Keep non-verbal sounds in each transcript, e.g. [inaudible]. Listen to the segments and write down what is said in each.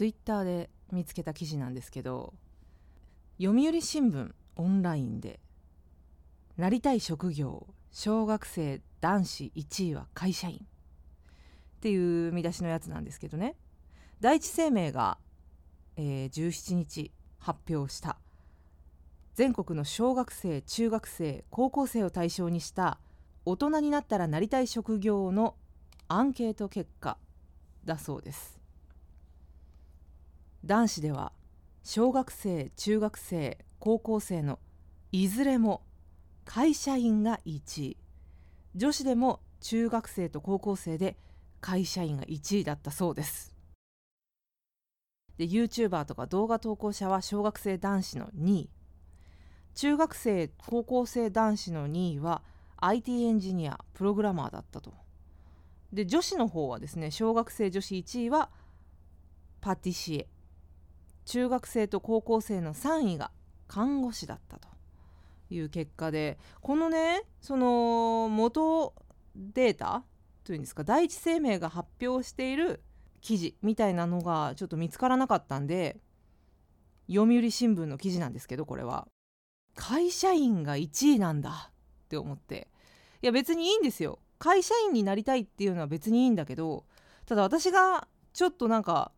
ツイッターで見つけた記事なんですけど読売新聞オンラインで「なりたい職業小学生男子1位は会社員」っていう見出しのやつなんですけどね。第一生命が、えー、17日発表した。全国の小学生中学生高校生を対象にした大人になったらなりたい職業のアンケート結果だそうです。男子では小学生中学生高校生のいずれも会社員が1位。女子でも中学生と高校生で会社員が1位だったそうです。で YouTuber とか動画投稿者は小学生男子の2位。中学生高校生男子の2位は IT エンジニアプログラマーだったと。で女子の方はですね小学生女子1位はパティシエ。中学生と高校生の3位が看護師だったという結果でこのねその元データというんですか第一生命が発表している記事みたいなのがちょっと見つからなかったんで読売新聞の記事なんですけどこれは。会社員が1位なんだって思って。いや別にいいんですよ。会社員になりたいっていうのは別にいいんだけどただ私がちょっとなんか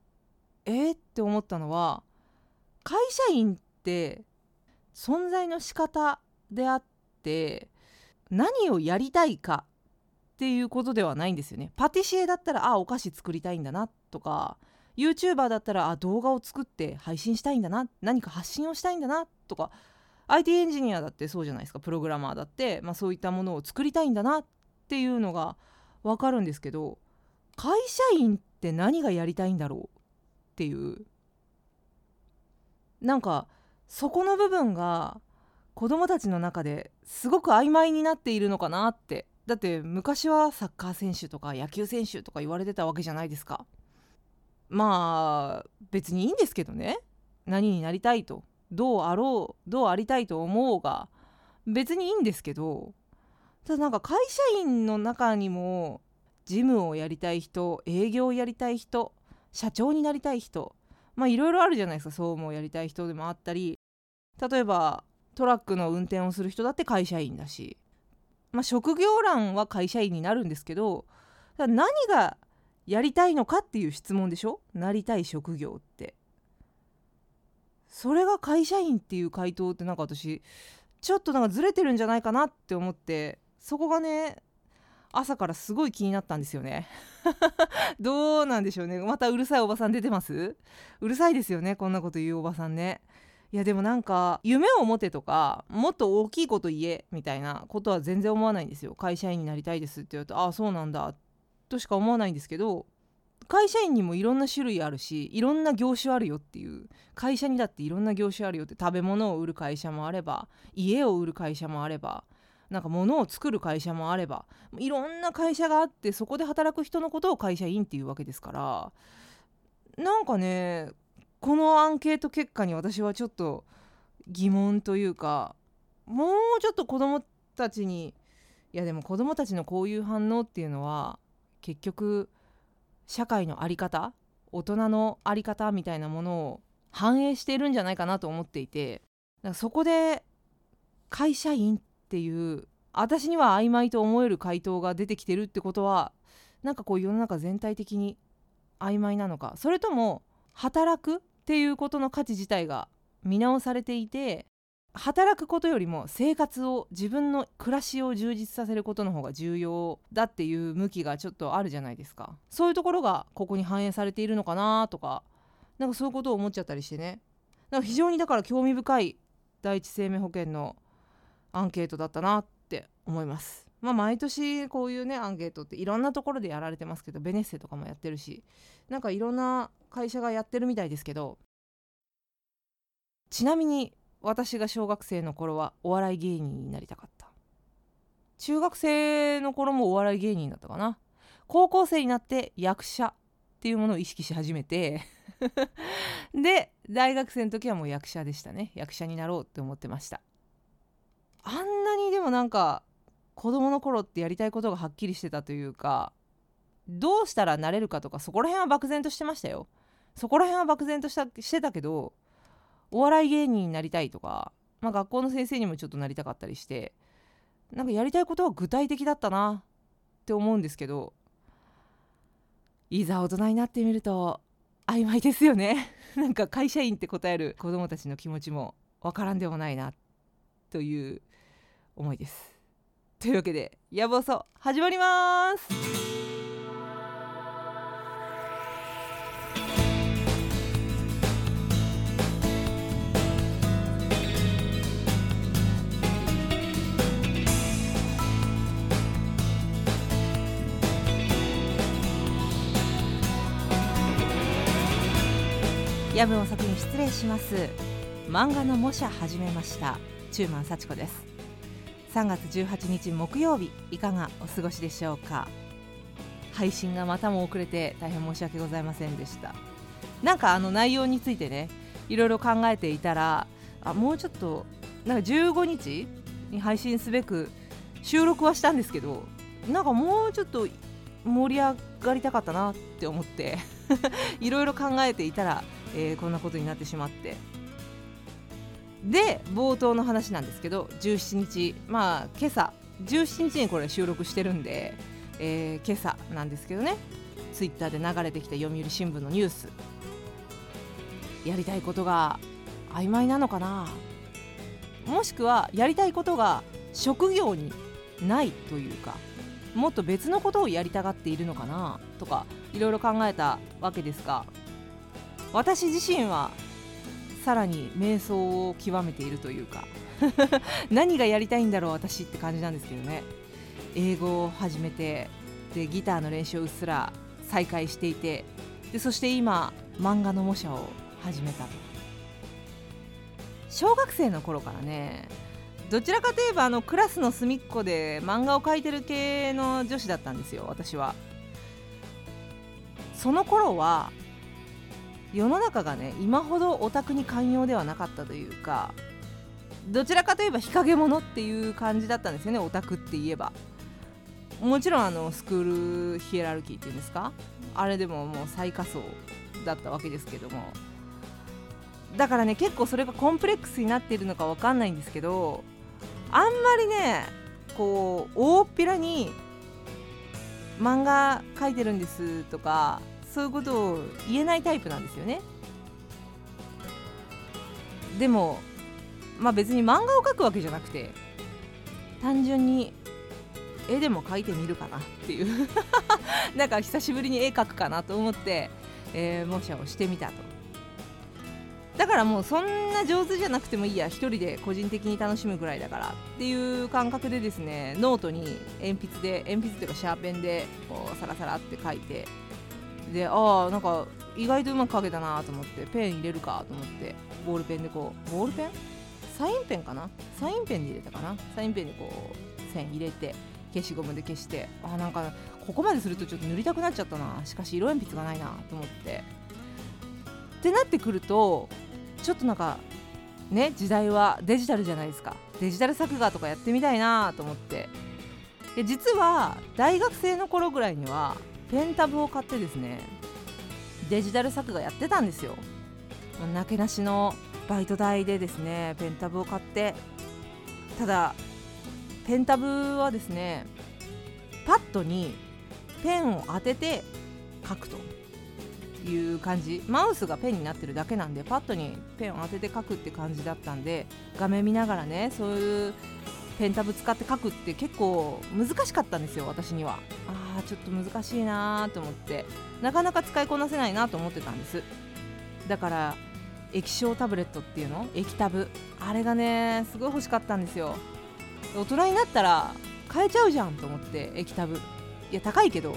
えー、って思ったのは会社員って存在の仕方であって何をやりたいかっていうことではないんですよね。パティシエだったらあお菓子作りたいんだなとか YouTuber だったらあ動画を作って配信したいんだな何か発信をしたいんだなとか IT エンジニアだってそうじゃないですかプログラマーだって、まあ、そういったものを作りたいんだなっていうのが分かるんですけど会社員って何がやりたいんだろうっていう。なんかそこの部分が子供たちの中ですごく曖昧になっているのかなって。だって昔はサッカー選手とか野球選手とか言われてたわけじゃないですか。まあ別にいいんですけどね。何になりたいと。どうあろうどうありたいと思うが。別にいいんですけど。ただなんか会社員の中にも事務をやりたい人営業をやりたい人社長になりたい人。まあいろいろあるじゃないですか。総務をやりたい人でもあったり。例えばトラックの運転をする人だって会社員だし、まあ、職業欄は会社員になるんですけど何がやりたいのかっていう質問でしょ？なりたい職業って。それが会社員っていう回答ってなんか私ちょっとなんかずれてるんじゃないかなって思って。そこがね朝からすごい気になったんですよね。[laughs] どうなんでしょうね。またうるさいおばさん出てます？うるさいですよねこんなこと言うおばさんね。いやでもなんか夢を持てとかもっと大きいこと言えみたいなことは全然思わないんですよ。会社員になりたいですって言うとああそうなんだとしか思わないんですけど会社員にもいろんな種類あるしいろんな業種あるよっていう会社にだっていろんな業種あるよって食べ物を売る会社もあれば家を売る会社もあればなんか物を作る会社もあればいろんな会社があってそこで働く人のことを会社員っていうわけですからなんかねこのアンケート結果に私はちょっと疑問というかもうちょっと子どもたちにいやでも子どもたちのこういう反応っていうのは結局社会の在り方大人の在り方みたいなものを反映しているんじゃないかなと思っていてそこで会社員っていう私には曖昧と思える回答が出てきてるってことはなんかこう世の中全体的に曖昧なのかそれとも働くっていうことの価値自体が見直されていて働くことよりも生活を自分の暮らしを充実させることの方が重要だっていう向きがちょっとあるじゃないですか。そういうところがここに反映されているのかなとかなんかそういうことを思っちゃったりしてね。なんか非常にだから興味深い第一生命保険のアンケートだったなって思います。まあ、毎年こういうねアンケートっていろんなところでやられてますけどベネッセとかもやってるしなんかいろんな会社がやってるみたいですけどちなみに私が小学生の頃はお笑い芸人になりたかった。中学生の頃もお笑い芸人だったかな。高校生になって役者っていうものを意識し始めて [laughs] で大学生の時はもう役者でしたね。役者になろうって思ってました。あんなにでもなんか子供の頃ってやりたいことがはっきりしてたというかどうしたらなれるかとかそこら辺は漠然としてましたよ。そこら辺は漠然としたしてたけどお笑い芸人になりたいとか、まあ、学校の先生にもちょっとなりたかったりしてなんかやりたいことは具体的だったなって思うんですけどいざ大人になってみると曖昧ですよね。[laughs] なんか会社員って答える子どもたちの気持ちもわからんでもないなという思いです。というわけで「野望そ」始まります。夜分遅くに失礼します。漫画の模写始めました。中満幸子です。3月18日木曜日いかがお過ごしでしょうか？配信がまたも遅れて大変申し訳ございませんでした。なんかあの内容についてねいろいろ考えていたらあもうちょっとなんか15日に配信すべく収録はしたんですけどなんかもうちょっと盛り上がりたかったなって思って [laughs] いろいろ考えていたらえー、こんなことになってしまって。で冒頭の話なんですけど17日まあ今朝17日にこれ収録してるんで、えー、今朝なんですけどねツイッターで流れてきた読売新聞のニュース。やりたいことが曖昧なのかな？もしくはやりたいことが職業にないというかもっと別のことをやりたがっているのかな？とかいろいろ考えたわけですが私自身はさらに瞑想を極めているというか [laughs] 何がやりたいんだろう私って感じなんですけどね。英語を始めてでギターの練習をうっすら再開していてでそして今漫画の模写を始めた小学生の頃からねどちらかといえばあのクラスの隅っこで漫画を描いてる系の女子だったんですよ私は。その頃は世の中がね今ほどオタクに寛容ではなかったというかどちらかといえば日陰者っていう感じだったんですよねオタクって言えば。もちろんあのスクールヒエラルキーっていうんですか？あれでももう最下層だったわけですけども。だからね結構それがコンプレックスになっているのか分かんないんですけどあんまりねこう大っぴらに漫画描いてるんですとかそういうことを言えないタイプなんですよね。でもまあ別に漫画を描くわけじゃなくて単純に絵でも描いてみるかなっていう。[laughs] なんか久しぶりに絵描くかなと思って、えー、模写をしてみたと。だからもうそんな上手じゃなくてもいいや一人で個人的に楽しむぐらいだからっていう感覚でですねノートに鉛筆で鉛筆というかシャーペンでこうサラサラって書いてでああなんか意外とうまく描けたなと思ってペン入れるかと思ってボールペンでこうボールペン？サインペンかな？サインペンで入れたかな？サインペンでこう線入れて消しゴムで消してあなんかここまでするとちょっと塗りたくなっちゃったな。しかし色鉛筆がないなと思って。ってなってくるとちょっとなんかね時代はデジタルじゃないですか。デジタル作画とかやってみたいなと思って。で実は大学生の頃ぐらいにはペンタブを買ってですねデジタル作画やってたんですよ。なけなしのバイト代でですねペンタブを買ってただペンタブはですねパッドにペンを当てて書くという感じ。マウスがペンになってるだけなんでパッドにペンを当てて書くって感じだったんで画面見ながらねそういうペンタブ使って書くって結構難しかったんですよ私には。あーちょっと難しいなと思って。なかなか使いこなせないなと思ってたんです。だから液晶タブレットっていうの？液タブ。あれがねすごい欲しかったんですよ。大人になったら買えちゃうじゃんと思って液タブ。いや高いけど。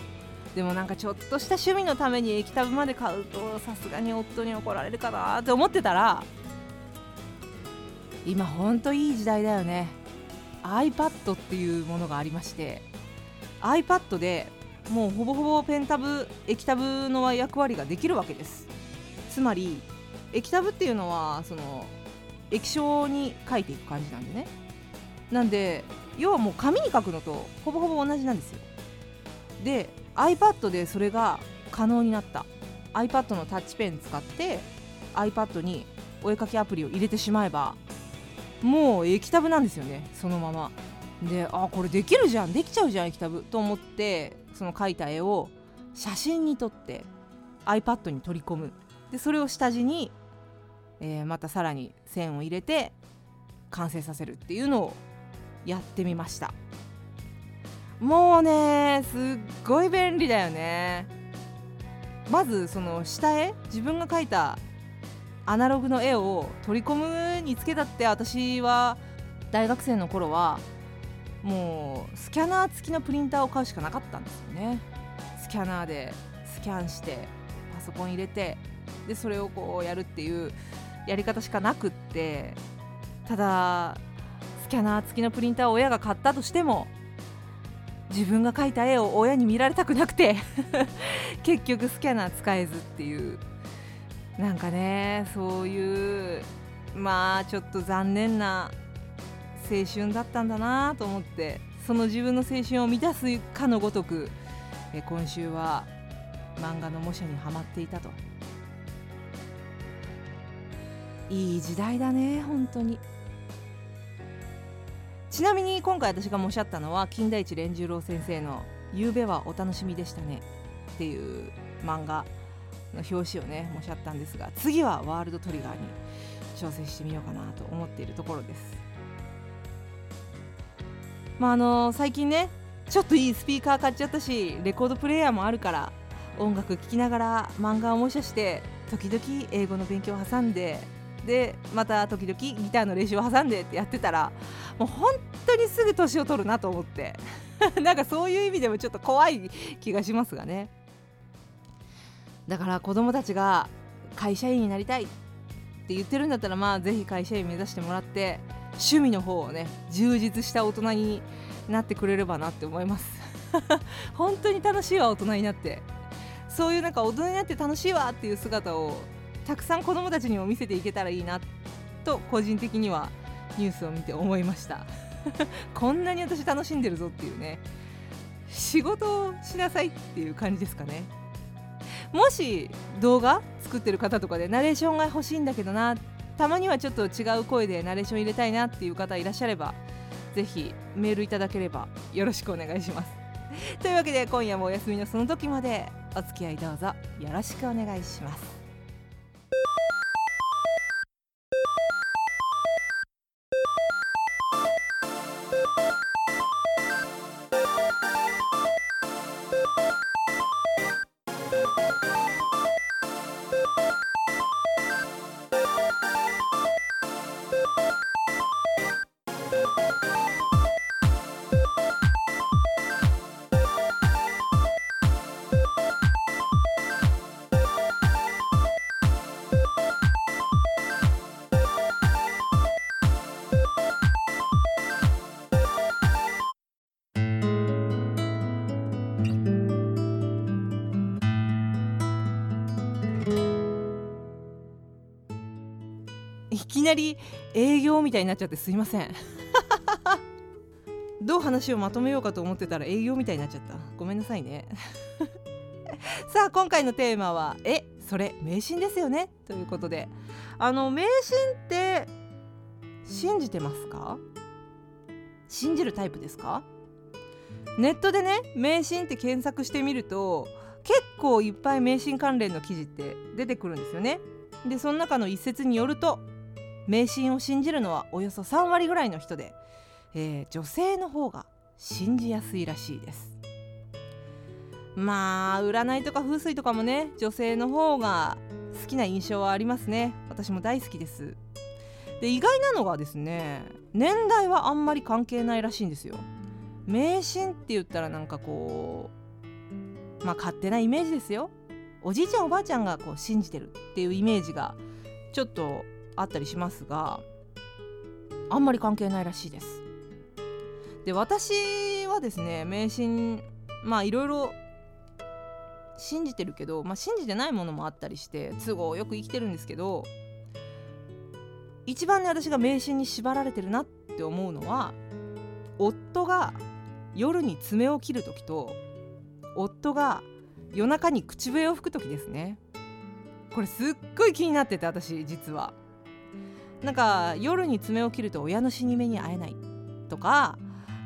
でもなんかちょっとした趣味のために液タブまで買うとさすがに夫に怒られるかなって思ってたら今ほんといい時代だよね。iPad っていうものがありまして iPad でもうほぼほぼペンタブ液タブの役割ができるわけです。つまり液タブっていうのはその液晶に書いていく感じなんでね。なんで要はもう紙に書くのとほぼほぼ同じなんですよ。で iPad でそれが可能になった。iPad のタッチペン使って iPad にお絵かきアプリを入れてしまえばもう液タブなんですよねそのまま。であこれできるじゃんできちゃうじゃん液タブ。と思ってその描いた絵を写真に撮って iPad に取り込む。でそれを下地に、えー、またさらに線を入れて完成させるっていうのをやってみました。もうねすっごい便利だよね。まずその下絵自分が描いたアナログの絵を取り込むにつけたって私は大学生の頃はもうスキャナー付きのプリンターを買うしかなかったんですよね。スキャナーでスキャンしてパソコン入れてでそれをこうやるっていうやり方しかなくってただスキャナー付きのプリンターを親が買ったとしても自分が描いた絵を親に見られたくなくて [laughs] 結局スキャナー使えずっていうなんかねそういうまあちょっと残念な青春だったんだなと思ってその自分の青春を満たすかのごとくえ今週は漫画の模写にはまっていたと。いい時代だね本当に。ちなみに今回私が模写ったのは金田一連十郎先生の「夕べはお楽しみでしたね」っていう漫画。の表紙をね模写ったんですが次はワールドトリガーに挑戦してみようかなと思っているところです。まああの最近ねちょっといいスピーカー買っちゃったしレコードプレーヤーもあるから音楽聴きながら漫画を模写して時々英語の勉強を挟んででまた時々ギターの練習を挟んでってやってたらもう本当にすぐ年を取るなと思って。[laughs] なんかそういう意味でもちょっと怖い気がしますがね。だから子供たちが会社員になりたいって言ってるんだったらまあぜひ会社員目指してもらって趣味の方をね充実した大人になってくれればなって思います。[laughs] 本当に楽しいわ大人になってそういうなんか大人になって楽しいわっていう姿をたくさん子どもたちにも見せていけたらいいなと個人的にはニュースを見て思いました。[laughs] こんなに私楽しんでるぞっていうね仕事をしなさいっていう感じですかね。もし動画作ってる方とかでナレーションが欲しいんだけどなたまにはちょっと違う声でナレーション入れたいなっていう方いらっしゃればぜひメールいただければよろしくお願いします。というわけで今夜もお休みのその時までお付き合いどうぞよろしくお願いします。り営業みたいになっちゃってすいません。[laughs] どう話をまとめようかと思ってたら営業みたいになっちゃった。ごめんなさいね。[laughs] さあ今回のテーマは「えそれ迷信ですよね」ということで。あの迷信って信じてますか？信じるタイプですか？ネットでね迷信って検索してみると結構いっぱい迷信関連の記事って出てくるんですよね。でその中の一節によると迷信を信じるのはおよそ3割ぐらいの人で、えー、女性の方が信じやすいらしいです。まあ占いとか風水とかもね女性の方が好きな印象はありますね。私も大好きです。で意外なのがですね年代はあんまり関係ないらしいんですよ。迷信って言ったらなんかこうまあ勝手なイメージですよ。おじいちゃんおばあちゃんがこう信じてるっていうイメージがちょっとあったりしますがあんまり関係ないらしいです。で私はですね迷信まあいろいろ信じてるけど、まあ、信じてないものもあったりして都合よく生きてるんですけど一番ね私が迷信に縛られてるなって思うのは夫が夜に爪を切る時と夫が夜中に口笛を吹く時ですね。これすっごい気になってて私実は。なんか夜に爪を切ると親の死に目に会えないとか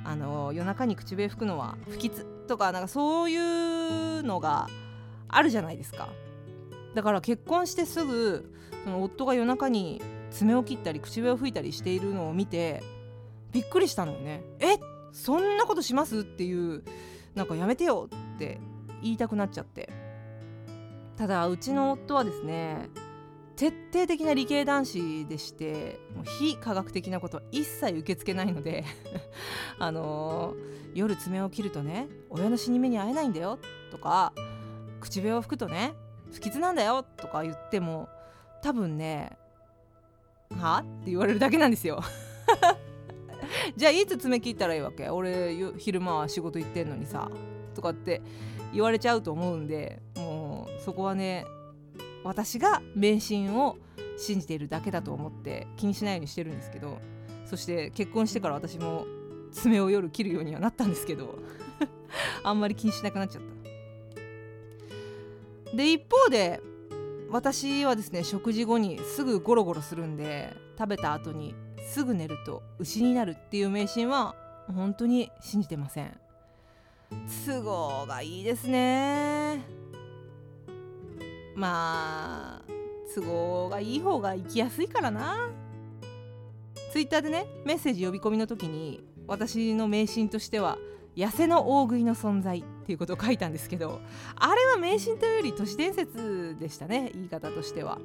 あの夜中に口笛吹くのは不吉とかなんかそういうのがあるじゃないですか。だから結婚してすぐその夫が夜中に爪を切ったり口笛を吹いたりしているのを見てびっくりしたのよね。え？そんなことします？っていうなんかやめてよって言いたくなっちゃって。ただうちの夫はですね徹底的な理系男子でしてもう非科学的なことは一切受け付けないので [laughs] あのー、夜爪を切るとね親の死に目に会えないんだよとか口笛を吹くとね不吉なんだよとか言っても多分ねは？って言われるだけなんですよ。[laughs] じゃあいつ爪切ったらいいわけ？俺昼間は仕事行ってんのにさとかって言われちゃうと思うんでもうそこはね私が迷信を信じているだけだと思って気にしないようにしてるんですけどそして結婚してから私も爪を夜切るようにはなったんですけど [laughs] あんまり気にしなくなっちゃった。で一方で私はですね食事後にすぐゴロゴロするんで食べた後にすぐ寝ると牛になるっていう迷信は本当に信じてません。都合がいいですね。まあ都合がいい方が生きやすいからな。ツイッターでねメッセージ呼び込みの時に私の迷信としては痩せの大食いの存在っていうことを書いたんですけどあれは迷信というより都市伝説でしたね言い方としては。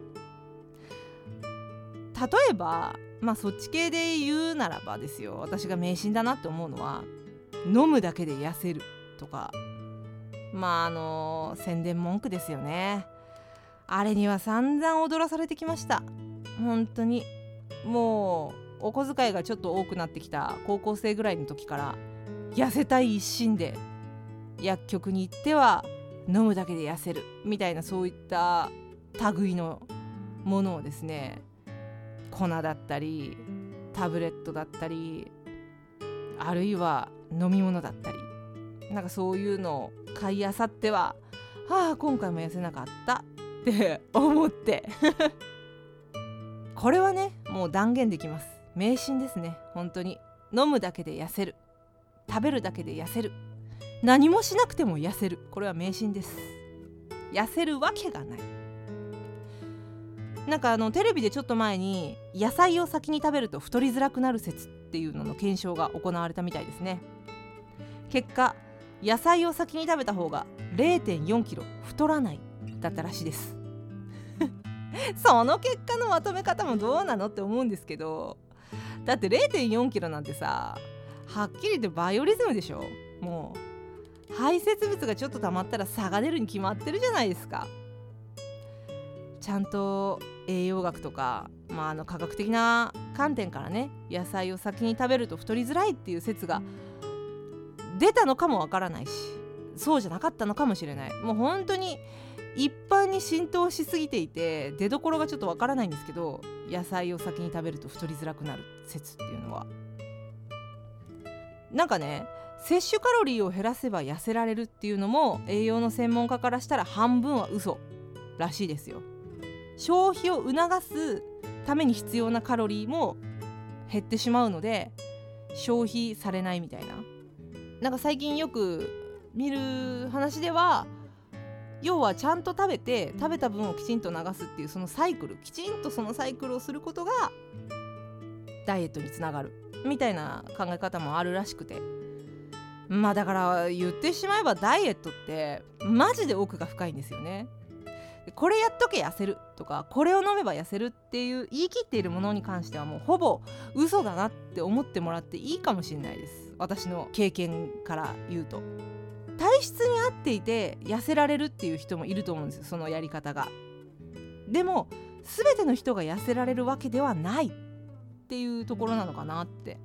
例えばまあそっち系で言うならばですよ私が迷信だなって思うのは飲むだけで痩せるとかまああの宣伝文句ですよね。あれには散々踊らされてきました。本当に。もうお小遣いがちょっと多くなってきた。高校生ぐらいの時から。痩せたい一心で。薬局に行っては飲むだけで痩せる。みたいなそういった類のものをですね。粉だったりタブレットだったりあるいは飲み物だったり。なんかそういうのを買いあさってははあ今回も痩せなかった。って思って。これはねもう断言できます。迷信ですね。本当に。飲むだけで痩せる。食べるだけで痩せる。何もしなくても痩せる。これは迷信です。痩せるわけがない。なんかあのテレビでちょっと前に野菜を先に食べると太りづらくなる説っていうのの検証が行われたみたいですね。結果野菜を先に食べた方が0 4キロ太らない。だったらしいです。[laughs] その結果のまとめ方もどうなのって思うんですけどだって0 4キロなんてさはっきり言ってバイオリズムでしょ？もう排泄物がちょっと溜まったら差が出るに決まってるじゃないですか。ちゃんと栄養学とか、まあ、あの科学的な観点からね野菜を先に食べると太りづらいっていう説が出たのかもわからないしそうじゃなかったのかもしれない。もう本当に一般に浸透しすぎていて出どころがちょっとわからないんですけど野菜を先に食べると太りづらくなる説っていうのは。なんかね摂取カロリーを減らせば痩せられるっていうのも栄養の専門家からしたら半分は嘘らしいですよ。消費を促すために必要なカロリーも減ってしまうので消費されないみたいな。なんか最近よく見る話では要はちゃんと食べて食べた分をきちんと流すっていうそのサイクルきちんとそのサイクルをすることがダイエットにつながるみたいな考え方もあるらしくて。まあだから言ってしまえばダイエットってマジで奥が深いんですよね。これやっとけ痩せるとかこれを飲めば痩せるっていう言い切っているものに関してはもうほぼ嘘だなって思ってもらっていいかもしれないです。私の経験から言うと。体質に合っていて痩せられるっていう人もいると思うんですよそのやり方が。でも全ての人が痩せられるわけではないっていうところなのかなって。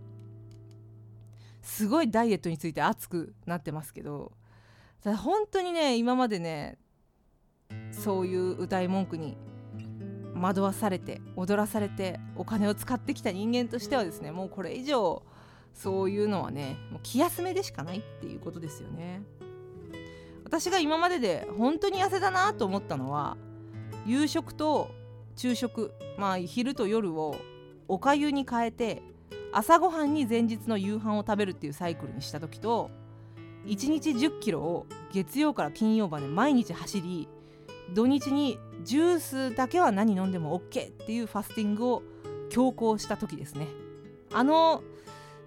すごいダイエットについて熱くなってますけど。ただ本当にね今までねそういう歌い文句に惑わされて踊らされてお金を使ってきた人間としてはですねもうこれ以上そういうのはねもう気休めでしかないっていうことですよね。私が今までで本当に痩せたなと思ったのは夕食と昼食まあ昼と夜をおかゆに変えて朝ごはんに前日の夕飯を食べるっていうサイクルにした時と1日1 0キロを月曜から金曜まで毎日走り土日にジュースだけは何飲んでも OK っていうファスティングを強行した時ですね。あの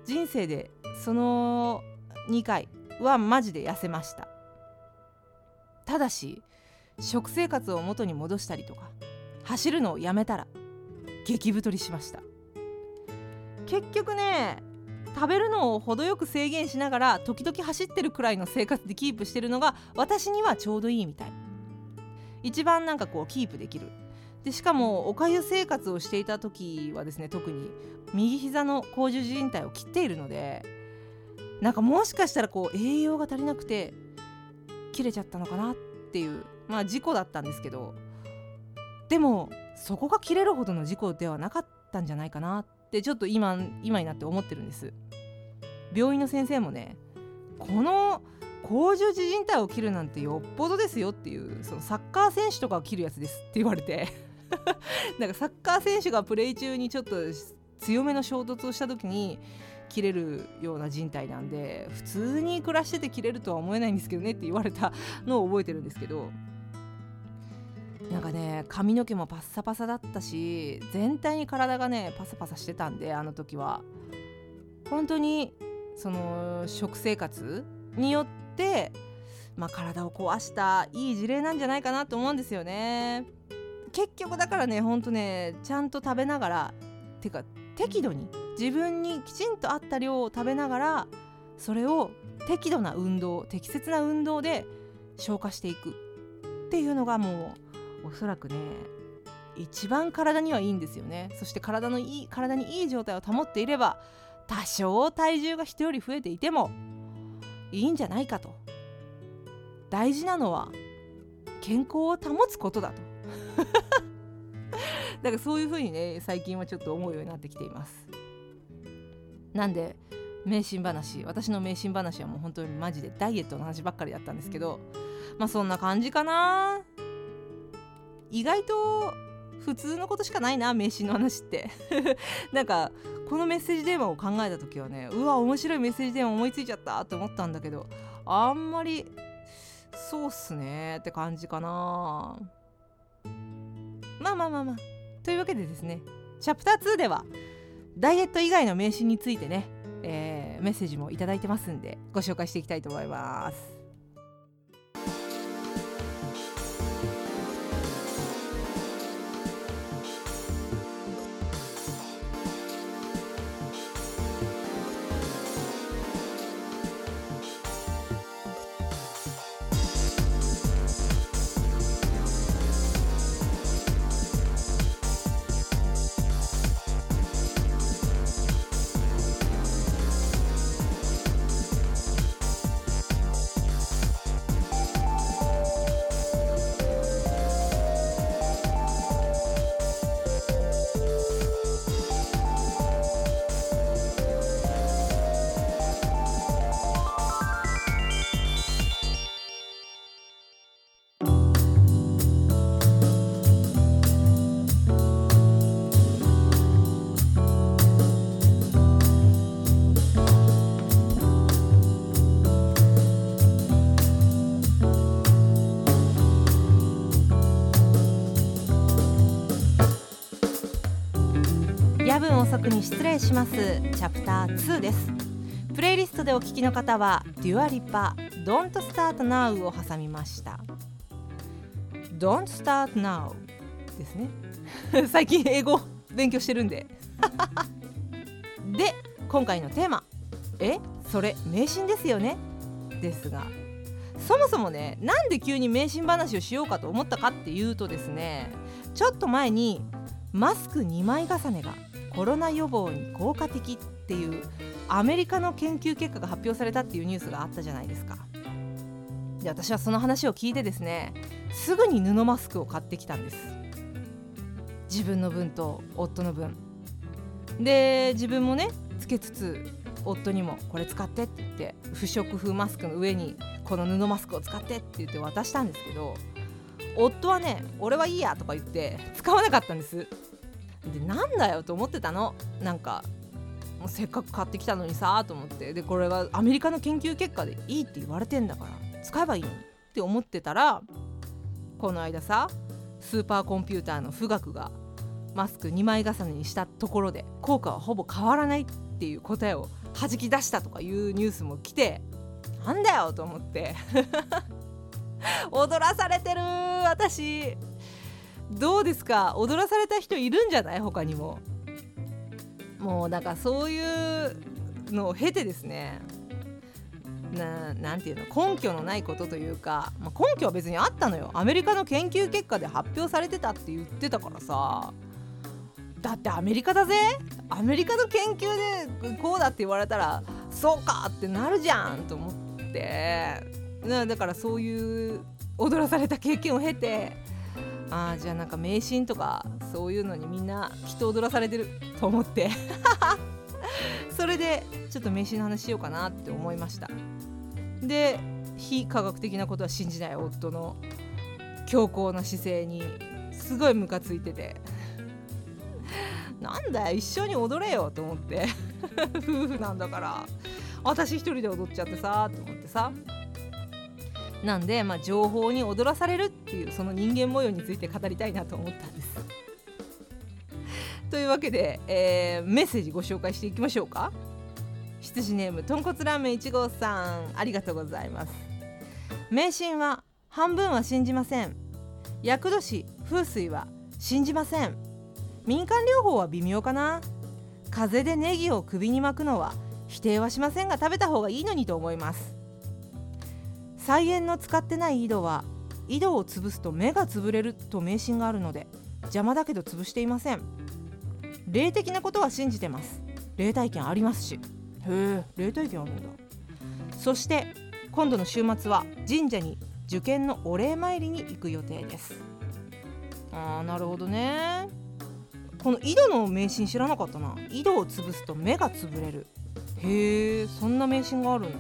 人生でその2回はマジで痩せました。ただし食生活を元に戻したりとか走るのをやめたら激太りしました。結局ね食べるのを程よく制限しながら時々走ってるくらいの生活でキープしてるのが私にはちょうどいいみたい。一番なんかこうキープできる。でしかもおかゆ生活をしていた時はですね特に右膝の甲状靭帯を切っているのでなんかもしかしたらこう栄養が足りなくて切れちゃったのかなっていうまあ事故だったんですけどでもそこが切れるほどの事故ではなかったんじゃないかなってちょっと今今になって思ってるんです。病院の先生もねこの甲状自靭帯を切るなんてよっぽどですよっていうそのサッカー選手とかを切るやつですって言われて [laughs] なんかサッカー選手がプレー中にちょっと強めの衝突をした時に切れるような人体なんで普通に暮らしてて切れるとは思えないんですけどねって言われたのを覚えてるんですけどなんかね髪の毛もパッサパサだったし全体に体がねパサパサしてたんであの時は。本当にその食生活によってまあ、体を壊したいい事例なんじゃないかなと思うんですよね。結局だからねほんとねちゃんと食べながらてか適度に自分にきちんと合った量を食べながらそれを適度な運動適切な運動で消化していくっていうのがもうおそらくね一番体にはいいんですよね。そして体のいい体にいい状態を保っていれば多少体重が人より増えていてもいいんじゃないかと。大事なのは健康を保つことだと。[laughs] だからそういう風にね最近はちょっと思うようになってきています。なんで迷信話私の迷信話はもう本当にマジでダイエットの話ばっかりだったんですけどまあそんな感じかな。意外と普通のことしかないな迷信の話って。[laughs] なんかこのメッセージ電話を考えた時はねうわ面白いメッセージ電話思いついちゃったって思ったんだけどあんまりそうっすねって感じかな。まあまあまあまあ。というわけでですねチャプター2ではダイエット以外の名刺についてね、えー、メッセージも頂いてますんでご紹介していきたいと思います。に失礼します。チャプター2です。プレイリストでお聞きの方はデュアリパ Don't Start Now を挟みました。Don't Start Now ですね。[laughs] 最近英語勉強してるんで。[laughs] で今回のテーマ。えそれ迷信ですよね？ですがそもそもねなんで急に迷信話をしようかと思ったかっていうとですねちょっと前にマスク2枚重ねがコロナ予防に効果的っていうアメリカの研究結果が発表されたっていうニュースがあったじゃないですか。で私はその話を聞いてですねすぐに布マスクを買ってきたんです。自分の分と夫の分。で自分もねつけつつ夫にもこれ使ってって言って不織布マスクの上にこの布マスクを使ってって言って渡したんですけど夫はね俺はいいやとか言って使わなかったんです。でなんだよと思ってたの。なんかもうせっかく買ってきたのにさと思って。でこれがアメリカの研究結果でいいって言われてんだから使えばいいのにって思ってたらこの間さスーパーコンピューターの富岳がマスク2枚重ねにしたところで効果はほぼ変わらないっていう答えを弾き出したとかいうニュースも来てなんだよと思って。[laughs] 踊らされてる私。どうですか？踊らされた人いるんじゃない？他にも。もうなんかそういうのを経てですね。ななていうの？根拠のないことというか、まあ、根拠は別にあったのよ。アメリカの研究結果で発表されてたって言ってたからさ。だってアメリカだぜ。アメリカの研究でこうだって言われたらそうかってなるじゃんと思って。だからそういう踊らされた経験を経てあじゃあなんか迷信とかそういうのにみんなきっと踊らされてると思って。[laughs] それでちょっと迷信の話しようかなって思いました。で非科学的なことは信じない夫の強硬な姿勢にすごいムカついてて。[laughs] なんだよ一緒に踊れよと思って。[laughs] 夫婦なんだから。私一人で踊っちゃってさと思ってさ。なんで、まあ、情報に踊らされるっていうその人間模様について語りたいなと思ったんです。[laughs] というわけで、えー、メッセージご紹介していきましょうか。羊ネームとんこつラーメン1号さんありがとうございます。迷信は半分は信じません。厄年風水は信じません。民間療法は微妙かな。風でネギを首に巻くのは否定はしませんが食べた方がいいのにと思います。菜園の使ってない井戸は井戸を潰すと目が潰れると迷信があるので邪魔だけど潰していません。霊的なことは信じてます。霊体験ありますし。へえ。霊体験あるんだ。そして今度の週末は神社に受験のお礼参りに行く予定です。あーなるほどね。この井戸の迷信知らなかったな。井戸を潰すと目が潰れる。へえそんな迷信があるんだ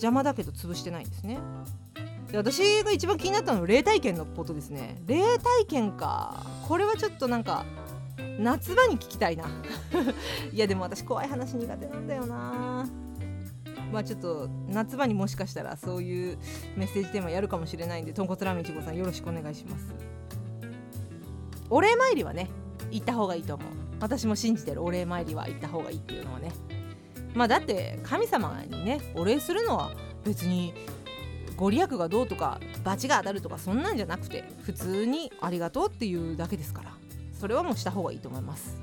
邪魔だけど潰してないんですね。で私が一番気になったのは霊体験のことですね。霊体験か。これはちょっとなんか夏場に聞きたいな。[laughs] いやでも私怖い話苦手なんだよな。まあちょっと夏場にもしかしたらそういうメッセージテーマやるかもしれないんでとんこつラーメンいちごさんよろしくお願いします。お礼参りはね行った方がいいと思う。私も信じてるお礼参りは行った方がいいっていうのはね。まあだって神様にねお礼するのは別にご利益がどうとか罰が当たるとかそんなんじゃなくて普通にありがとうっていうだけですから。それはもうした方がいいと思います。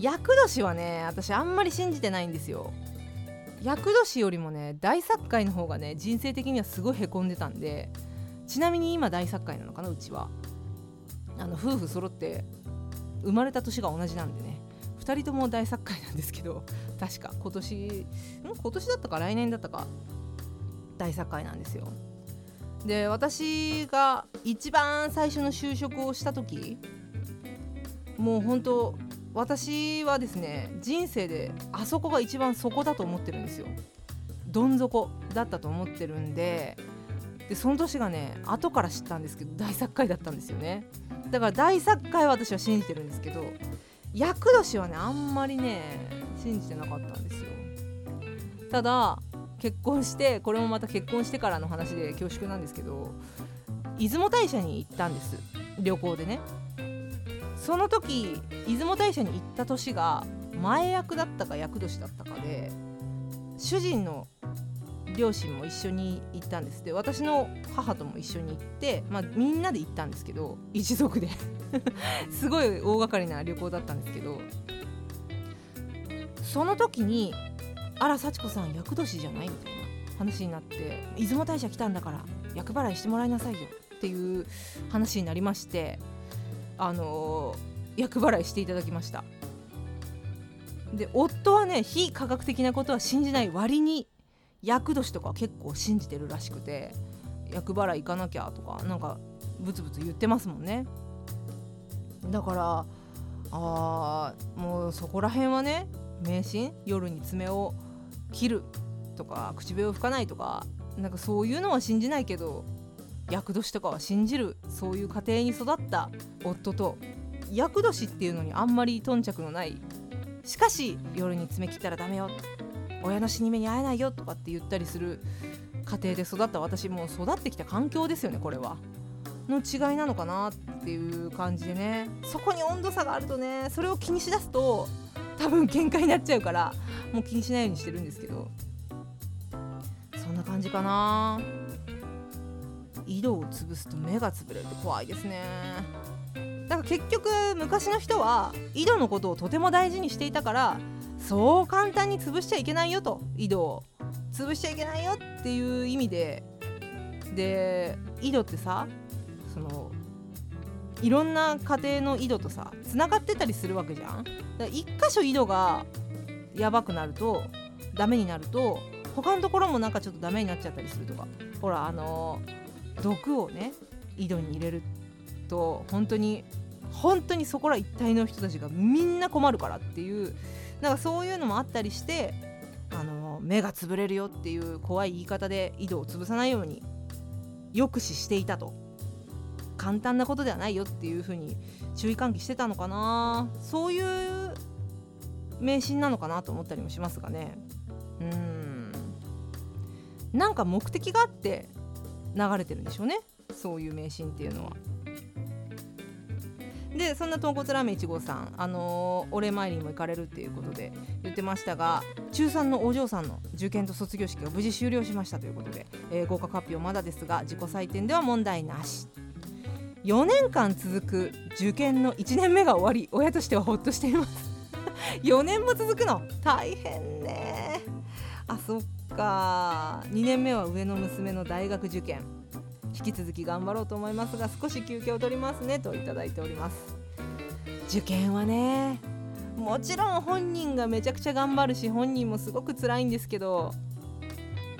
厄年はね私あんまり信じてないんですよ。厄年よりもね大作界の方がね人生的にはすごいへこんでたんで。ちなみに今大作界なのかなうちは。あの夫婦揃って生まれた年が同じなんでね。2人とも大作界なんですけど確か今年ん？今年だったか来年だったか大作界なんですよ。で私が一番最初の就職をした時もう本当私はですね人生であそこが一番底だと思ってるんですよ。どん底だったと思ってるんででその年がね後から知ったんですけど大作界だったんですよね。だから大作界は私は信じてるんですけど厄年はねあんまりね信じてなかったんですよ。ただ結婚してこれもまた結婚してからの話で恐縮なんですけど出雲大社に行ったんです。旅行でね。その時出雲大社に行った年が前役だったか厄年だったかで主人の両親も一緒に行ったんです。で私の母とも一緒に行って、まあ、みんなで行ったんですけど一族で。[laughs] すごい大掛かりな旅行だったんですけど。その時に「あら幸子さん厄年じゃない?」みたいな話になって「出雲大社来たんだから厄払いしてもらいなさいよ」っていう話になりましてあのー、厄払いしていただきました。で夫はね非科学的なことは信じない割に厄年とか結構信じてるらしくて厄払い行かなきゃとかなんかブツブツ言ってますもんね。だからあーもうそこら辺はね迷信？夜に爪を切るとか口笛を吹かないとかなんかそういうのは信じないけど厄年とかは信じるそういう家庭に育った夫と厄年っていうのにあんまり頓着のない。しかし夜に爪切ったらダメよ。親の死に目に会えないよとかって言ったりする家庭で育った私も育ってきた環境ですよねこれは。の違いなのかなっていう感じでね。そこに温度差があるとねそれを気にしだすと多分喧嘩になっちゃうからもう気にしないようにしてるんですけど。そんな感じかな。井戸を潰すと目が潰れると怖いですね。だから結局昔の人は井戸のことをとても大事にしていたからそう簡単に潰しちゃいけないよと井戸を。潰しちゃいけないよっていう意味で。で井戸ってさそのいろんな家庭の井戸とさつながってたりするわけじゃん。だ1箇所井戸がやばくなるとダメになると他のところもなんかちょっとダメになっちゃったりするとか。ほらあの毒をね井戸に入れると本当に本当にそこら一帯の人たちがみんな困るからっていうなんかそういうのもあったりしてあの目が潰れるよっていう怖い言い方で井戸を潰さないように抑止していたと。簡単なことではないよっていうふうに注意喚起してたのかな。そういう迷信なのかなと思ったりもしますがね。うん。なんか目的があって流れてるんでしょうね。そういう迷信っていうのは。でそんな豚骨ラーメン1号さん、あのー、お礼参りにも行かれるっていうことで言ってましたが中3のお嬢さんの受験と卒業式が無事終了しましたということで、えー、合格発表まだですが自己採点では問題なし。4年間続く受験の1年目が終わり親としてはほっとしています。[laughs] 4年も続くの？大変ね。あそっか。2年目は上の娘の大学受験。引き続き頑張ろうと思いますが少し休憩を取りますねといただいております。受験はねもちろん本人がめちゃくちゃ頑張るし本人もすごく辛いんですけど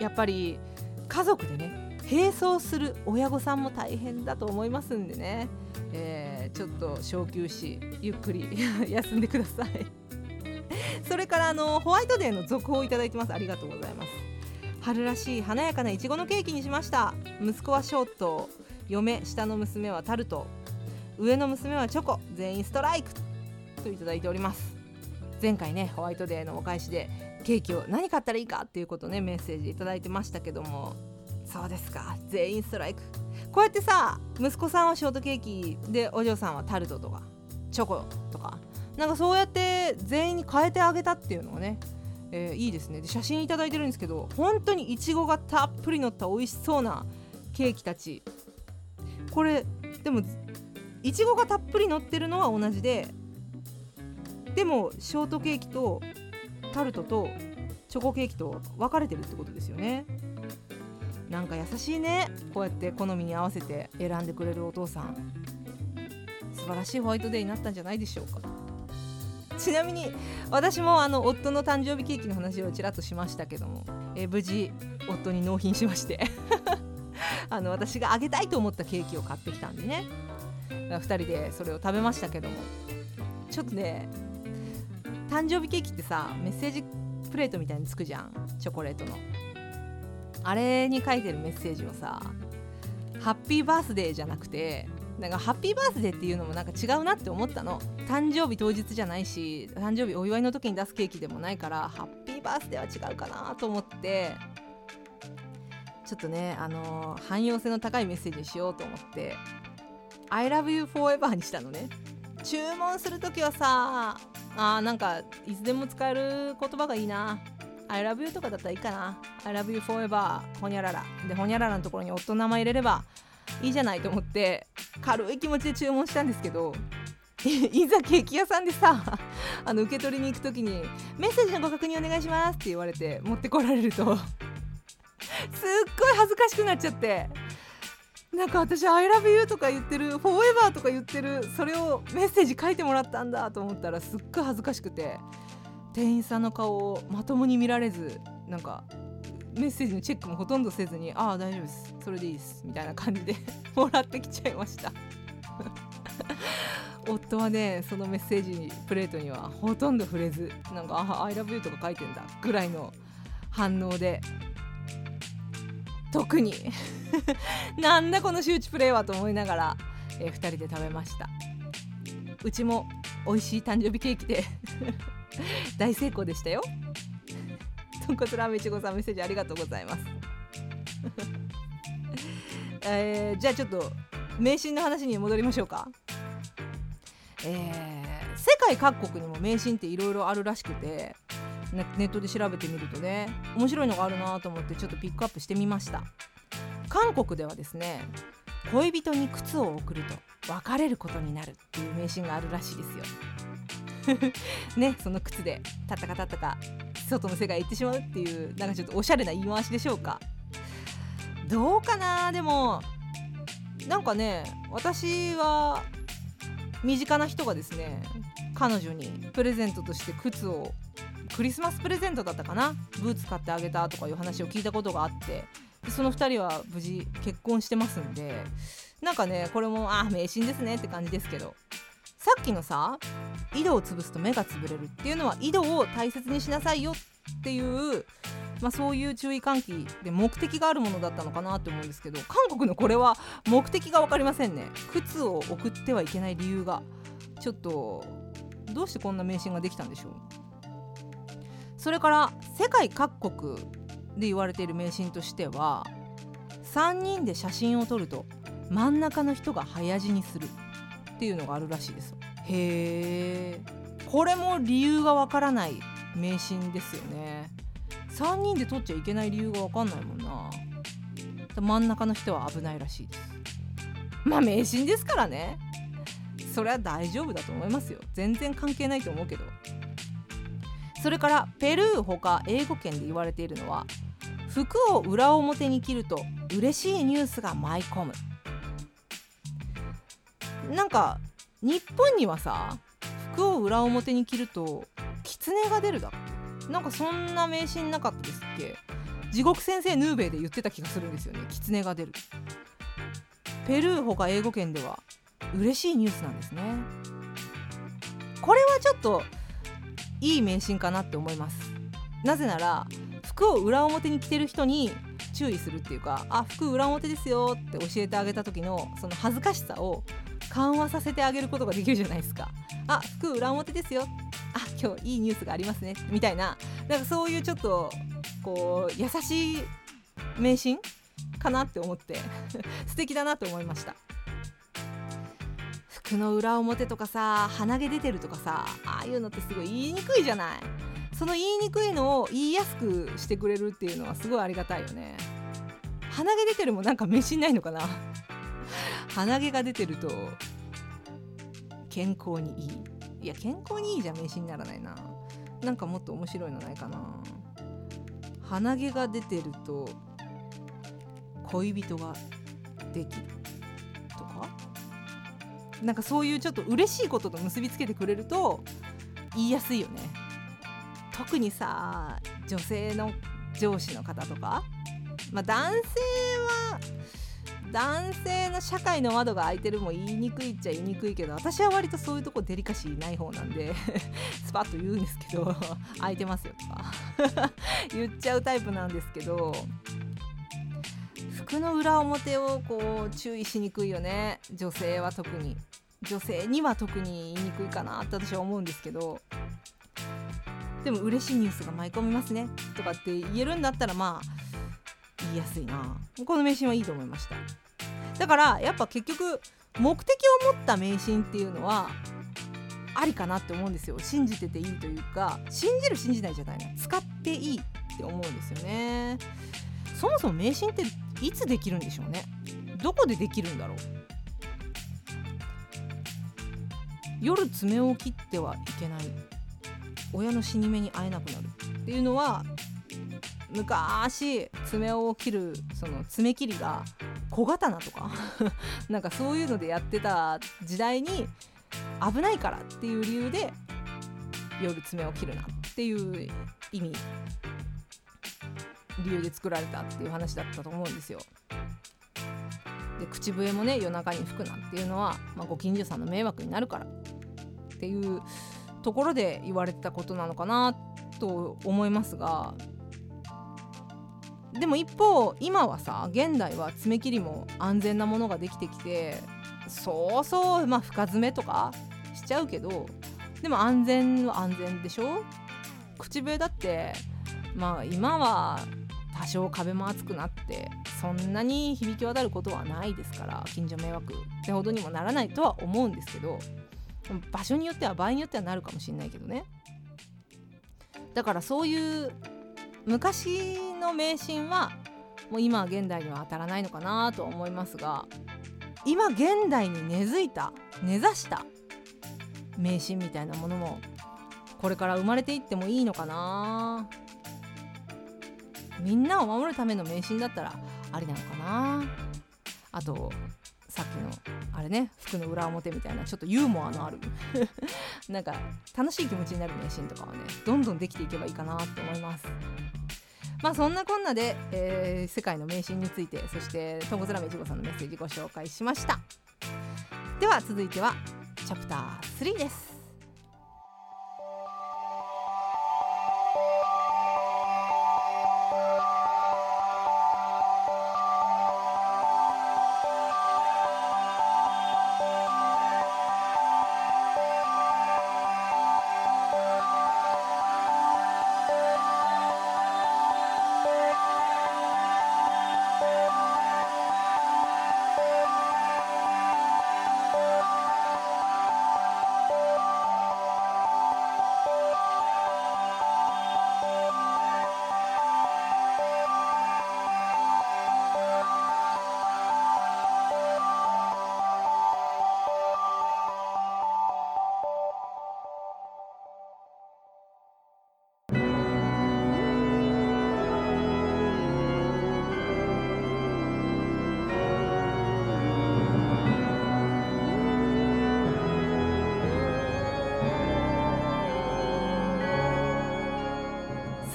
やっぱり家族でね並走する親御さんも大変だと思いますんでね、えー、ちょっと小休止ゆっくり [laughs] 休んでください。[laughs] それからあのホワイトデーの続報をいただいてます。ありがとうございます。春らしい華やかないちごのケーキにしました。息子はショート。嫁下の娘はタルト。上の娘はチョコ。全員ストライク。といただいております。前回ねホワイトデーのお返しでケーキを何買ったらいいかっていうことねメッセージいただいてましたけども。そうですか。全員ストライク。こうやってさ息子さんはショートケーキでお嬢さんはタルトとかチョコとか。なんかそうやって全員に変えてあげたっていうのをねえー、いいですね。で写真いただいてるんですけど本当にいちごがたっぷり乗った美味しそうなケーキたち。これでもいちごがたっぷり乗ってるのは同じででもショートケーキとタルトとチョコケーキと分かれてるってことですよね。なんか優しいね。こうやって好みに合わせて選んでくれるお父さん。素晴らしいホワイトデーになったんじゃないでしょうか。ちなみに私もあの夫の誕生日ケーキの話をちらっとしましたけども、えー、無事夫に納品しまして [laughs] あの私があげたいと思ったケーキを買ってきたんでね2人でそれを食べましたけどもちょっとね誕生日ケーキってさメッセージプレートみたいにつくじゃんチョコレートの。あれに書いてるメッセージをさハッピーバースデーじゃなくてなんかハッピーバースデーっていうのもなんか違うなって思ったの。誕生日当日じゃないし誕生日お祝いの時に出すケーキでもないからハッピーバースデーは違うかなと思って。ちょっとねあのー、汎用性の高いメッセージにしようと思って「I love you forever」にしたのね。注文する時はさあなんかいつでも使える言葉がいいな。I love you とかだったらいいかな。I love you forever ほにゃらら。でほにゃららのところに夫の名前入れればいいじゃないと思って軽い気持ちで注文したんですけど [laughs] いざケーキ屋さんでさ [laughs] あの受け取りに行く時に「メッセージのご確認お願いします」って言われて持ってこられると [laughs] すっごい恥ずかしくなっちゃってなんか私「I love you」とか言ってる「Forever」とか言ってるそれをメッセージ書いてもらったんだと思ったらすっごい恥ずかしくて店員さんの顔をまともに見られずなんかメッセージのチェックもほとんどせずに「ああ大丈夫です。それでいいです」みたいな感じで [laughs] もらってきちゃいました。[laughs] 夫はねそのメッセージプレートにはほとんど触れずなんか「ああ I love you」とか書いてんだぐらいの反応で特に。[laughs] なんだこの周知プレイはと思いながら、えー、2人で食べました。うちも美味しい誕生日ケーキで大成功でしたよ。とんこつラーメンいちごさんメッセージありがとうございます。[laughs] えー、じゃあちょっと迷信の話に戻りましょうか。えー、世界各国にも迷信っていろいろあるらしくてネットで調べてみるとね面白いのがあるなと思ってちょっとピックアップしてみました。韓国ではですね恋人に靴を送ると別れることになるっていう迷信があるらしいですよ。[laughs] ねその靴でたったかたったか外の世界へ行ってしまうっていうなんかちょっとおしゃれな言い回しでしょうか。どうかな？でもなんかね私は身近な人がですね彼女にプレゼントとして靴をクリスマスプレゼントだったかな？ブーツ買ってあげたとかいう話を聞いたことがあってでその2人は無事結婚してますんでなんかねこれもあ迷信ですねって感じですけど。さっきのさ井戸を潰すと目が潰れるっていうのは井戸を大切にしなさいよっていう、まあ、そういう注意喚起で目的があるものだったのかなと思うんですけど韓国のこれは目的が分かりませんね。靴を送ってはいけない理由が。ちょっとどうしてこんな迷信ができたんでしょう。それから世界各国で言われている迷信としては3人で写真を撮ると真ん中の人が早死にする。っていうのがあるらしいです。へえこれも理由がわからない迷信ですよね。3人で撮っちゃいけない理由がわかんないもんな。真ん中の人は危ないらしいです。まあ迷信ですからね。それは大丈夫だと思いますよ。全然関係ないと思うけど。それからペルーほか英語圏で言われているのは服を裏表に着ると嬉しいニュースが舞い込む。なんか日本にはさ服を裏表に着ると狐が出るだなんかそんな迷信なかったですっけ？地獄先生ヌーベイで言ってた気がするんですよね狐が出る。ペルーほか英語圏では嬉しいニュースなんですね。これはちょっといい迷信かなって思います。なぜなら服を裏表に着てる人に注意するっていうかあ服裏表ですよって教えてあげた時のその恥ずかしさを緩和させてあげることができるじゃないですか。あ服裏表ですよ。あ今日いいニュースがありますね。みたいな。なんかそういうちょっとこう優しい迷信かなって思って。[laughs] 素敵だなと思いました。服の裏表とかさ鼻毛出てるとかさああいうのってすごい言いにくいじゃない。その言いにくいのを言いやすくしてくれるっていうのはすごいありがたいよね。鼻毛出てるもなんか飯ないのかな。鼻毛が出てると健康にいい。いや健康にいいじゃ飯にならないな。なんかもっと面白いのないかな。鼻毛が出てると恋人ができるとか？なんかそういうちょっと嬉しいことと結びつけてくれると言いやすいよね。特にさ女性の上司の方とか、まあ、男性男性の社会の窓が開いてるも言いにくいっちゃ言いにくいけど私は割とそういうとこデリカシーない方なんで [laughs] スパッと言うんですけど [laughs] 開いてますよとか [laughs] 言っちゃうタイプなんですけど服の裏表をこう注意しにくいよね女性は特に。女性には特に言いにくいかなって私は思うんですけど。でも嬉しいニュースが舞い込みますねとかって言えるんだったらまあ言いやすいな。この迷信はいいと思いました。だからやっぱ結局目的を持った迷信っていうのはありかなって思うんですよ。信じてていいというか信じる信じないじゃないな使っていいって思うんですよね。そもそも迷信っていつできるんでしょうね。どこでできるんだろう。夜爪を切ってはいけない。親の死に目に会えなくなる。っていうのは昔爪を切るその爪切りが小刀とか？[laughs] なんかそういうのでやってた時代に危ないからっていう理由で夜爪を切るなっていう意味理由で作られたっていう話だったと思うんですよ。で口笛もね夜中に吹くなっていうのは、まあ、ご近所さんの迷惑になるからっていうところで言われてたことなのかなと思いますがでも一方今はさ現代は爪切りも安全なものができてきてそうそうまあ深爪とかしちゃうけどでも安全は安全でしょ？口笛だってまあ今は多少壁も厚くなってそんなに響き渡ることはないですから近所迷惑ってほどにもならないとは思うんですけど場所によっては場合によってはなるかもしれないけどね。だからそういう昔の迷信はもう今現代には当たらないのかなと思いますが今現代に根付いた根ざした迷信みたいなものもこれから生まれていってもいいのかな。みんなを守るための迷信だったらありなのかな。あとさっきのあれね服の裏表みたいなちょっとユーモアのある。[laughs] なんか楽しい気持ちになる迷信とかはね。どんどんできていけばいいかなって思います。まあそんなこんなで、えー、世界の迷信についてそしてとんこつらめいちごさんのメッセージご紹介しました。では続いてはチャプター3です。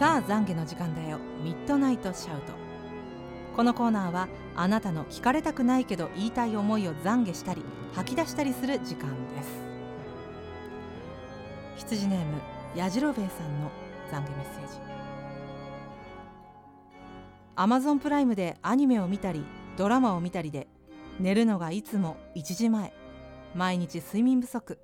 さあ懺悔の時間だよ。ミッドナイトシャウト。このコーナーはあなたの聞かれたくないけど言いたい思いを懺悔したり吐き出したりする時間です。羊ネームやじろべえさんの懺悔メッセージ。Amazon プライムでアニメを見たりドラマを見たりで寝るのがいつも1時前。毎日睡眠不足。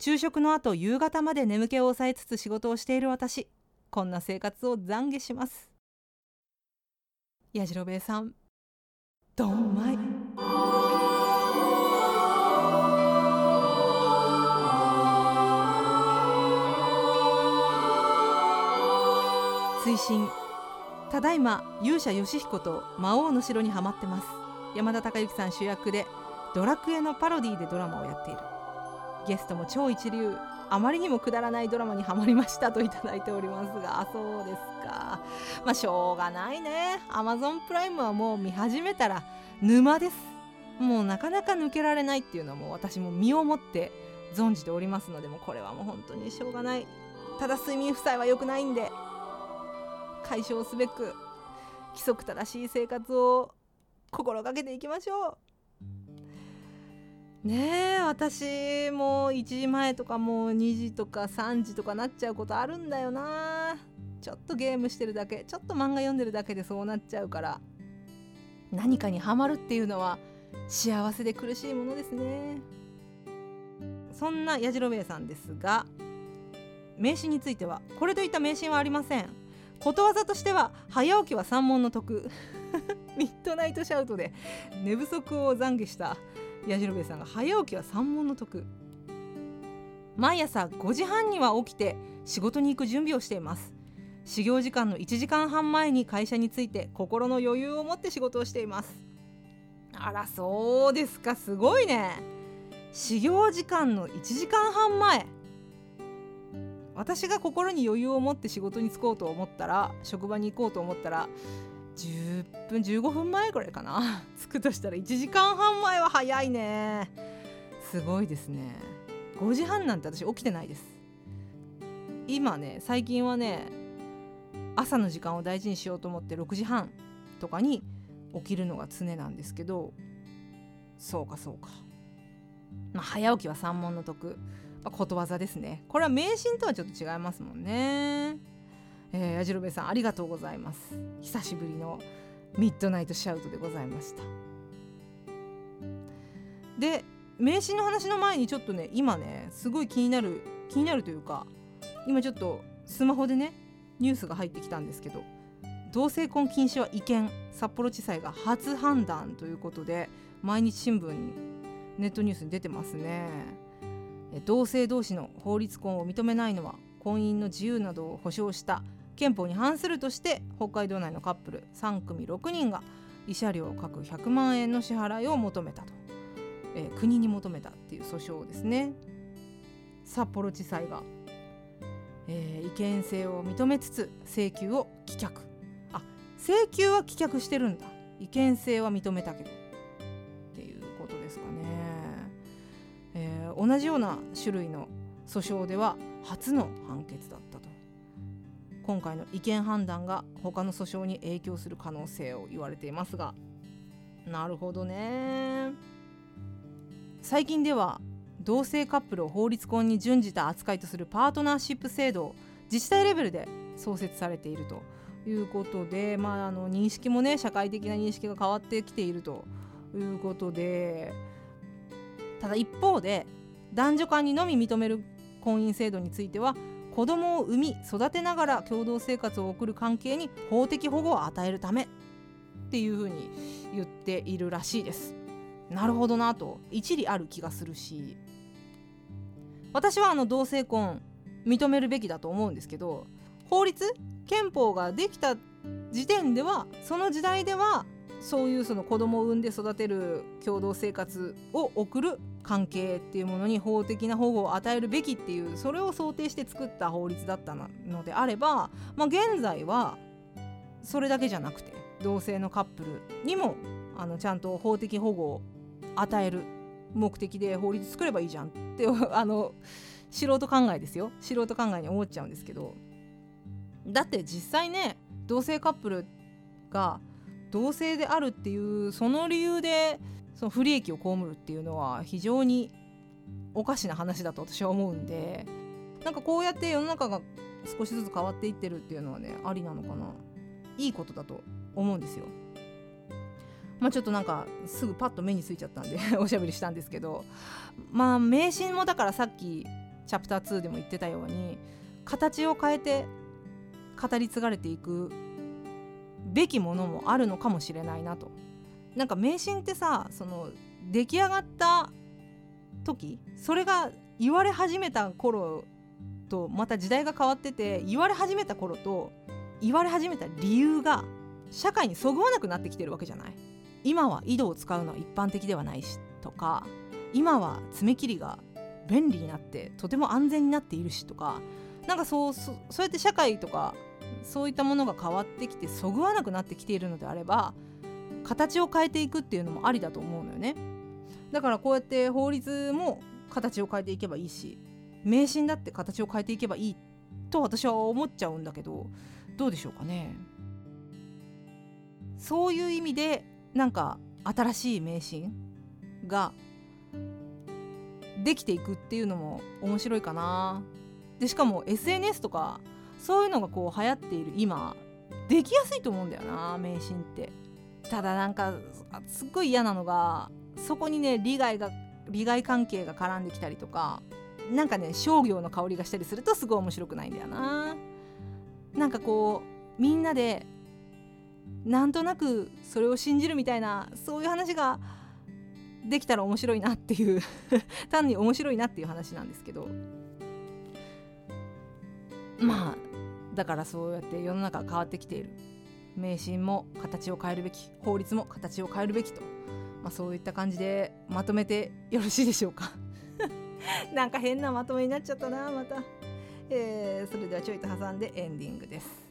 昼食の後夕方まで眠気を抑えつつ仕事をしている私。こんな生活を懺悔します。やじろべえさんどんまい。推進ただいま勇者ヨシヒコと魔王の城にはまってます。山田孝之さん主役でドラクエのパロディでドラマをやっている。ゲストも超一流。あまりにもくだらないドラマにはまりましたといただいておりますが。[laughs] そうですか。まあしょうがないね。Amazon プライムはもう見始めたら沼です。もうなかなか抜けられないっていうのはもう私も身をもって存じておりますのでもこれはもう本当にしょうがない。ただ睡眠負債は良くないんで解消すべく規則正しい生活を心がけていきましょう。ねえ私も1時前とかもう2時とか3時とかなっちゃうことあるんだよな。ちょっとゲームしてるだけちょっと漫画読んでるだけでそうなっちゃうから。何かにはまるっていうのは幸せで苦しいものですね。そんなやじろべえさんですが名詞についてはこれといった名詞はありません。ことわざとしては早起きは三問の得。[laughs] ミッドナイトシャウトで寝不足を懺悔した。矢印さんが早起きは三問の得。毎朝5時半には起きて仕事に行く準備をしています。始業時間の1時間半前に会社に着いて心の余裕を持って仕事をしています。あらそうですか。すごいね。始業時間の1時間半前。私が心に余裕を持って仕事に就こうと思ったら職場に行こうと思ったら10分15分前ぐらいかな。[laughs] 着くとしたら1時間半前は早いね。すごいですね。5時半なんて私起きてないです。今ね最近はね朝の時間を大事にしようと思って6時半とかに起きるのが常なんですけど。そうかそうか、まあ、早起きは三問の得、まあ、ことわざですね。これは迷信とはちょっと違いますもんね、やじろべさんありがとうございます。久しぶりのミッドナイトシャウトでございました。で名刺の話の前にちょっとね今ねすごい気になる気になるというか今ちょっとスマホでねニュースが入ってきたんですけど同性婚禁止は違憲。札幌地裁が初判断ということで毎日新聞にネットニュースに出てますね。同性同士の法律婚を認めないのは婚姻の自由などを保障した憲法に反するとして北海道内のカップル3組6人が慰謝料各100万円の支払いを求めたと、えー、国に求めたっていう訴訟ですね。札幌地裁が、えー、違憲性を認めつつ請求を棄却。あ請求は棄却してるんだ。違憲性は認めたけど。っていうことですかね、えー、同じような種類の訴訟では初の判決だった。今回の違憲判断が他の訴訟に影響する可能性を言われていますが。なるほどね。最近では同性カップルを法律婚に準じた扱いとするパートナーシップ制度を自治体レベルで創設されているということで、まあ、あの認識もね社会的な認識が変わってきているということでただ一方で男女間にのみ認める婚姻制度については子供を産み育てながら共同生活を送る関係に法的保護を与えるためっていうふうに言っているらしいです。なるほどなと一理ある気がするし私はあの同性婚認めるべきだと思うんですけど法律憲法ができた時点ではその時代ではそういうその子供を産んで育てる共同生活を送る関係っていうものに法的な保護を与えるべきっていうそれを想定して作った法律だったのであれば、まあ、現在はそれだけじゃなくて同性のカップルにもあのちゃんと法的保護を与える目的で法律作ればいいじゃんって [laughs] あの素人考えですよ。素人考えに思っちゃうんですけど。だって実際ね同性カップルが同性であるっていうその理由でその不利益を被るっていうのは非常におかしな話だと私は思うんでなんかこうやって世の中が少しずつ変わっていってるっていうのはねありなのかないいことだと思うんですよ。まあ、ちょっとなんかすぐパッと目についちゃったんで [laughs] おしゃべりしたんですけどまあ迷信もだからさっきチャプター2でも言ってたように形を変えて語り継がれていくべきものもあるのかもしれないなと。なんか迷信ってさその出来上がった時それが言われ始めた頃とまた時代が変わってて言われ始めた頃と言われ始めた理由が社会にそぐわなくなってきてるわけじゃない今は井戸を使うのは一般的ではないしとか今は爪切りが便利になってとても安全になっているしとかなんかそうそうやって社会とかそういったものが変わってきてそぐわなくなってきているのであれば形を変えていくっていうのもありだと思うのよね。だからこうやって法律も形を変えていけばいいし迷信だって形を変えていけばいいと私は思っちゃうんだけどどうでしょうかね。そういう意味でなんか新しい迷信ができていくっていうのも面白いかな。でしかも SNS とかそういうのがこう流行っている今できやすいと思うんだよな迷信って。ただなんかすっごい嫌なのがそこにね利害が利害関係が絡んできたりとかなんかね商業の香りがしたりするとすごい面白くないんだよな。なんかこうみんなでなんとなくそれを信じるみたいなそういう話ができたら面白いなっていう [laughs] 単に面白いなっていう話なんですけど。まあだからそうやって世の中変わってきている。迷信も形を変えるべき法律も形を変えるべきと、まあ、そういった感じでまとめてよろしいでしょうか。[laughs] なんか変なまとめになっちゃったなまた、えー、それではちょいと挟んでエンディングです。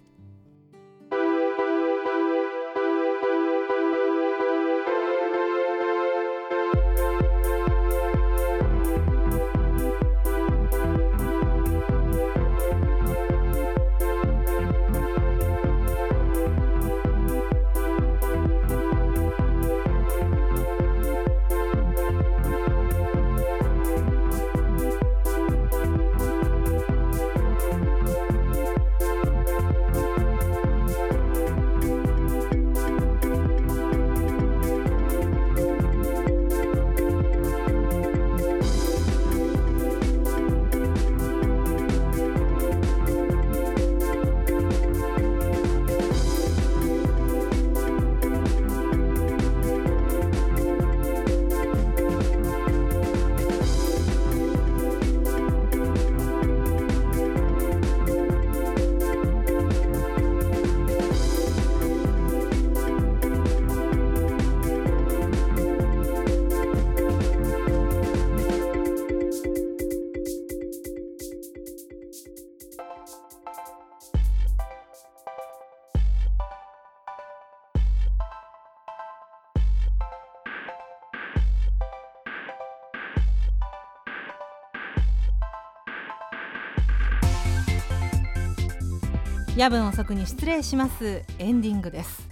夜分遅くに失礼します。エンディングです。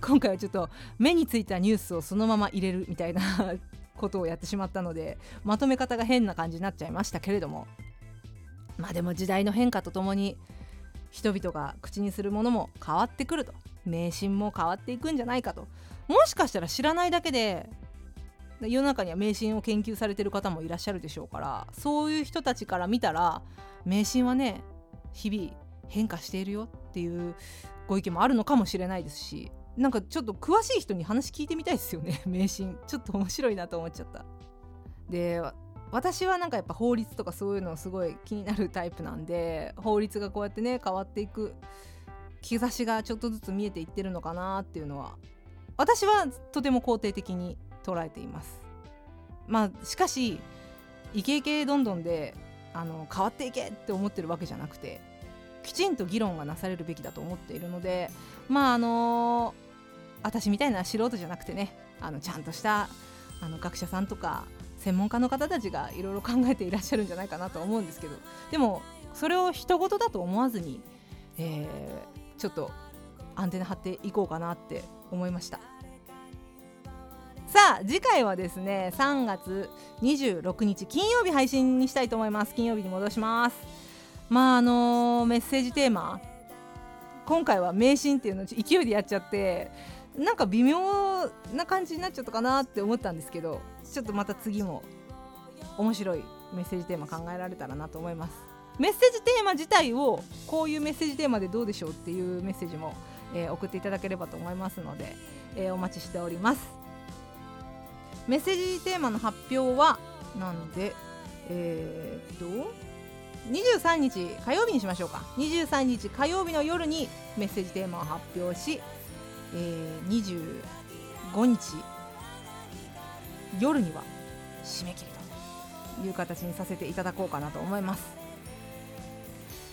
今回はちょっと目についたニュースをそのまま入れるみたいなことをやってしまったのでまとめ方が変な感じになっちゃいましたけれども。まあでも時代の変化とともに人々が口にするものも変わってくると。迷信も変わっていくんじゃないかと。もしかしたら知らないだけで世の中には迷信を研究されてる方もいらっしゃるでしょうからそういう人たちから見たら迷信はね日々変化しているよっていうご意見もあるのかもしれないですしなんかちょっと詳しい人に話聞いてみたいですよね。[laughs] 迷信ちょっと面白いなと思っちゃった。で私はなんかやっぱ法律とかそういうのすごい気になるタイプなんで法律がこうやってね変わっていく兆しがちょっとずつ見えていってるのかなっていうのは私はとても肯定的に捉えています。まあしかしイケイケどんどんであの変わっていけって思ってるわけじゃなくてきちんと議論がなされるべきだと思っているのでまああの私みたいな素人じゃなくてねあのちゃんとしたあの学者さんとか専門家の方たちがいろいろ考えていらっしゃるんじゃないかなと思うんですけどでもそれを人事だと思わずに、えー、ちょっとアンテナ張っていこうかなって思いました。さあ次回はですね3月26日金曜日配信にしたいと思います。金曜日に戻します。まああの、メッセージテーマ。今回は迷信っていうのを勢いでやっちゃってなんか微妙な感じになっちゃったかなって思ったんですけどちょっとまた次も面白いメッセージテーマ考えられたらなと思います。メッセージテーマ自体をこういうメッセージテーマでどうでしょうっていうメッセージも、えー、送っていただければと思いますので、えー、お待ちしております。メッセージテーマの発表はなんでえー、っと23日火曜日にしましょうか。23日火曜日の夜にメッセージテーマを発表しえー、25日夜には締め切りという形にさせていただこうかなと思います。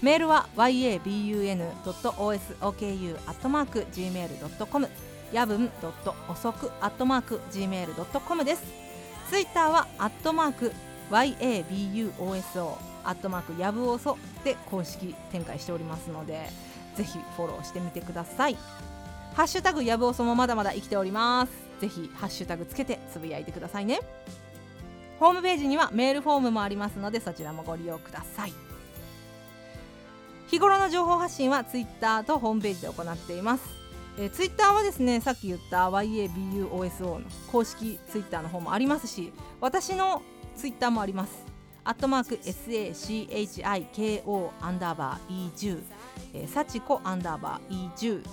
メールは yabun.osoku.gmail.com やぶん遅く .gmail.com です。ツイッターはアットマーク yabuoso アットマークやぶおそで公式展開しておりますのでぜひフォローしてみてください。ハッシュタグやぶおそもまだまだ生きております。ぜひハッシュタグつけてつぶやいてくださいね。ホームページにはメールフォームもありますのでそちらもご利用ください。日頃の情報発信はツイッターとホームページで行っています。えー、ツイッターはですねさっき言った YABUOSO の公式ツイッターの方もありますし私のツイッターもあります。アットマーク SACHIKO アンダーバー E10 えー、サチコアンダーバー E10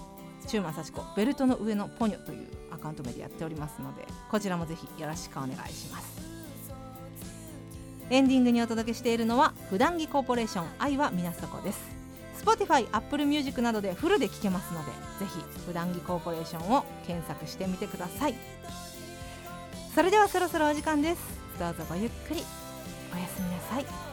中馬幸子ベルトの上のポニョというアカウント名でやっておりますのでこちらもぜひよろしくお願いします。エンディングにお届けしているのは普段着コーポレーション愛はみなそこです。Spotify、Apple Music などでフルで聴けますのでぜひ普段着コーポレーションを検索してみてください。それではそろそろお時間です。どうぞごゆっくり。おやすみなさい。